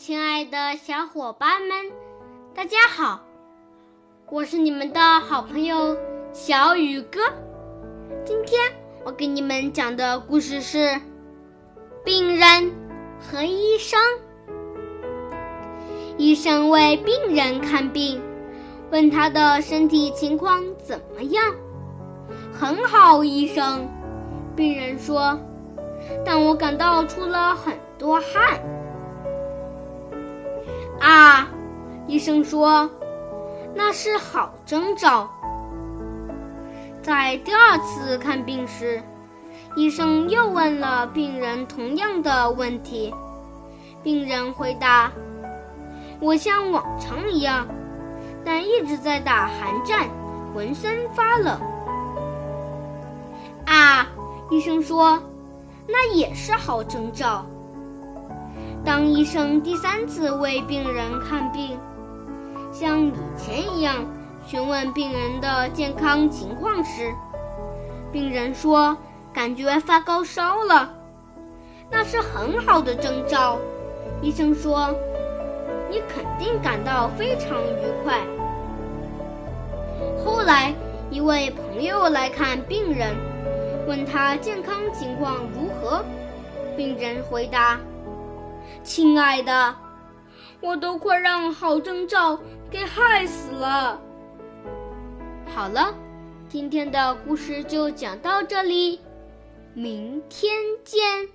亲爱的小伙伴们，大家好！我是你们的好朋友小雨哥。今天我给你们讲的故事是《病人和医生》。医生为病人看病，问他的身体情况怎么样？很好，医生。病人说：“但我感到出了很多汗。”医生说，那是好征兆。在第二次看病时，医生又问了病人同样的问题。病人回答：“我像往常一样，但一直在打寒战，浑身发冷。”啊，医生说，那也是好征兆。当医生第三次为病人看病，像以前一样询问病人的健康情况时，病人说感觉发高烧了，那是很好的征兆。医生说：“你肯定感到非常愉快。”后来，一位朋友来看病人，问他健康情况如何，病人回答。亲爱的，我都快让郝正照给害死了。好了，今天的故事就讲到这里，明天见。